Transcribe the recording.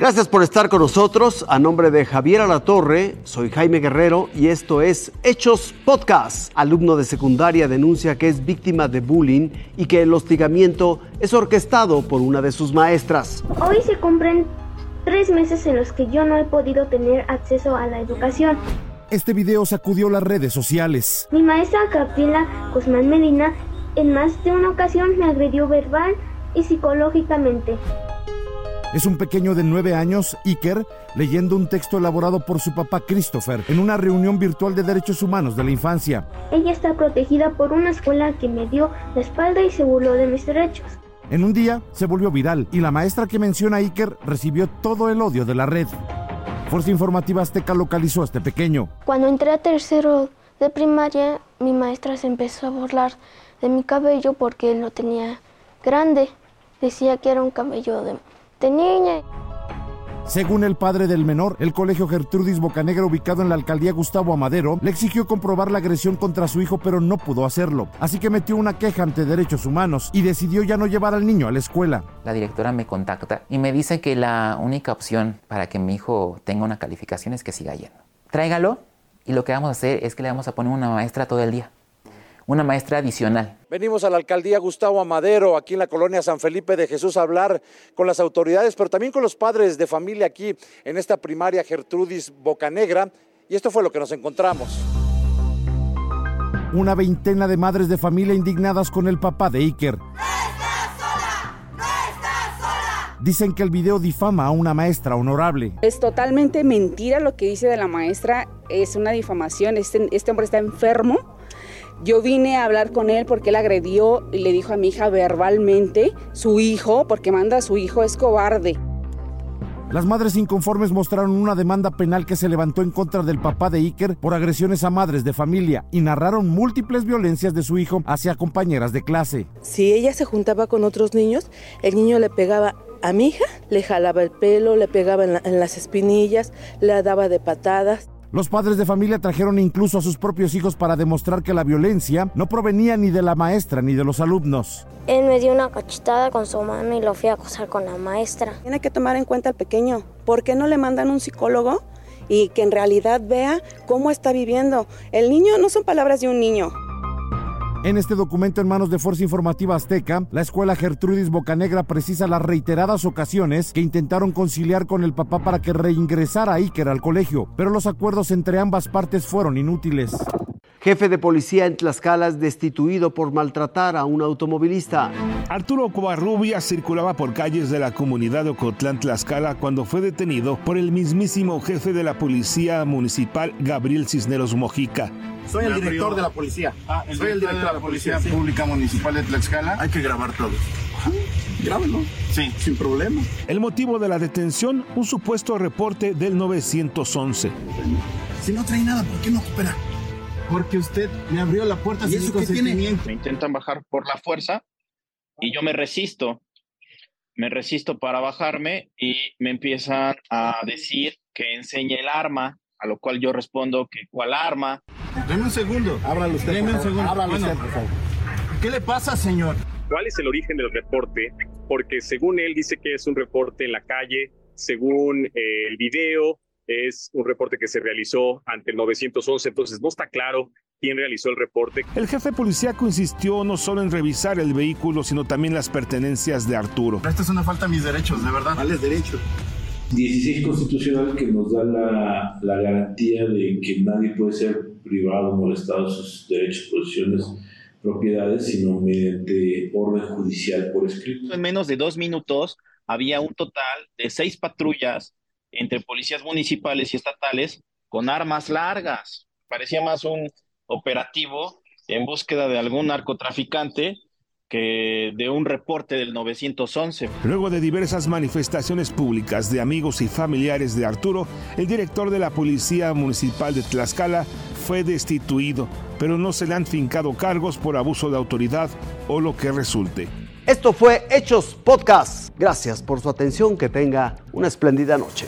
Gracias por estar con nosotros. A nombre de Javier Alatorre, soy Jaime Guerrero y esto es Hechos Podcast. Alumno de secundaria denuncia que es víctima de bullying y que el hostigamiento es orquestado por una de sus maestras. Hoy se cumplen tres meses en los que yo no he podido tener acceso a la educación. Este video sacudió las redes sociales. Mi maestra Gabriela Guzmán Medina en más de una ocasión me agredió verbal y psicológicamente. Es un pequeño de nueve años, Iker, leyendo un texto elaborado por su papá Christopher en una reunión virtual de derechos humanos de la infancia. Ella está protegida por una escuela que me dio la espalda y se burló de mis derechos. En un día se volvió viral y la maestra que menciona a Iker recibió todo el odio de la red. Fuerza Informativa Azteca localizó a este pequeño. Cuando entré a tercero de primaria, mi maestra se empezó a burlar de mi cabello porque él lo tenía grande. Decía que era un cabello de, de niña. Según el padre del menor, el colegio Gertrudis Bocanegra, ubicado en la alcaldía Gustavo Amadero, le exigió comprobar la agresión contra su hijo, pero no pudo hacerlo. Así que metió una queja ante derechos humanos y decidió ya no llevar al niño a la escuela. La directora me contacta y me dice que la única opción para que mi hijo tenga una calificación es que siga yendo. Tráigalo y lo que vamos a hacer es que le vamos a poner una maestra todo el día una maestra adicional. Venimos a la alcaldía Gustavo Amadero, aquí en la colonia San Felipe de Jesús, a hablar con las autoridades, pero también con los padres de familia aquí en esta primaria Gertrudis Bocanegra. Y esto fue lo que nos encontramos. Una veintena de madres de familia indignadas con el papá de Iker. Dicen que el video difama a una maestra honorable. Es totalmente mentira lo que dice de la maestra, es una difamación, este, este hombre está enfermo. Yo vine a hablar con él porque él agredió y le dijo a mi hija verbalmente, su hijo, porque manda a su hijo, es cobarde. Las madres inconformes mostraron una demanda penal que se levantó en contra del papá de Iker por agresiones a madres de familia y narraron múltiples violencias de su hijo hacia compañeras de clase. Si ella se juntaba con otros niños, el niño le pegaba a mi hija, le jalaba el pelo, le pegaba en, la, en las espinillas, le daba de patadas. Los padres de familia trajeron incluso a sus propios hijos para demostrar que la violencia no provenía ni de la maestra ni de los alumnos. Él me dio una cachetada con su mano y lo fui a acosar con la maestra. Tiene que tomar en cuenta al pequeño. ¿Por qué no le mandan un psicólogo y que en realidad vea cómo está viviendo? El niño no son palabras de un niño. En este documento en manos de Fuerza Informativa Azteca, la escuela Gertrudis Bocanegra precisa las reiteradas ocasiones que intentaron conciliar con el papá para que reingresara a Iker al colegio, pero los acuerdos entre ambas partes fueron inútiles. Jefe de policía en Tlaxcala es destituido por maltratar a un automovilista. Arturo Covarrubia circulaba por calles de la comunidad de Ocotlán, Tlaxcala, cuando fue detenido por el mismísimo jefe de la policía municipal, Gabriel Cisneros Mojica. Soy el director de la policía. Ah, el Soy el director de la Policía Pública Municipal de Tlaxcala. Hay que grabar todo. Grábenlo. Sí. Sin problema. El motivo de la detención, un supuesto reporte del 911. Si no trae nada, ¿por qué no coopera? Porque usted me abrió la puerta ¿Y sin eso tiene? Me intentan bajar por la fuerza y yo me resisto. Me resisto para bajarme y me empiezan a decir que enseñe el arma, a lo cual yo respondo que cuál arma. Deme un segundo. Ábralo usted. Deme un segundo. Ábralo Bueno, usted, por favor. ¿Qué le pasa, señor? ¿Cuál es el origen del reporte? Porque según él dice que es un reporte en la calle, según eh, el video es un reporte que se realizó ante el 911, entonces no está claro quién realizó el reporte. El jefe policíaco insistió no solo en revisar el vehículo, sino también las pertenencias de Arturo. Esta es una falta a mis derechos, de verdad. ¿Cuáles derechos? 16 constitucional que nos da la, la garantía de que nadie puede ser privado, molestado de sus derechos, posiciones, propiedades, sino mediante orden judicial por escrito. En menos de dos minutos había un total de seis patrullas entre policías municipales y estatales con armas largas. Parecía más un operativo en búsqueda de algún narcotraficante que de un reporte del 911. Luego de diversas manifestaciones públicas de amigos y familiares de Arturo, el director de la Policía Municipal de Tlaxcala fue destituido, pero no se le han fincado cargos por abuso de autoridad o lo que resulte. Esto fue Hechos Podcast. Gracias por su atención. Que tenga una espléndida noche.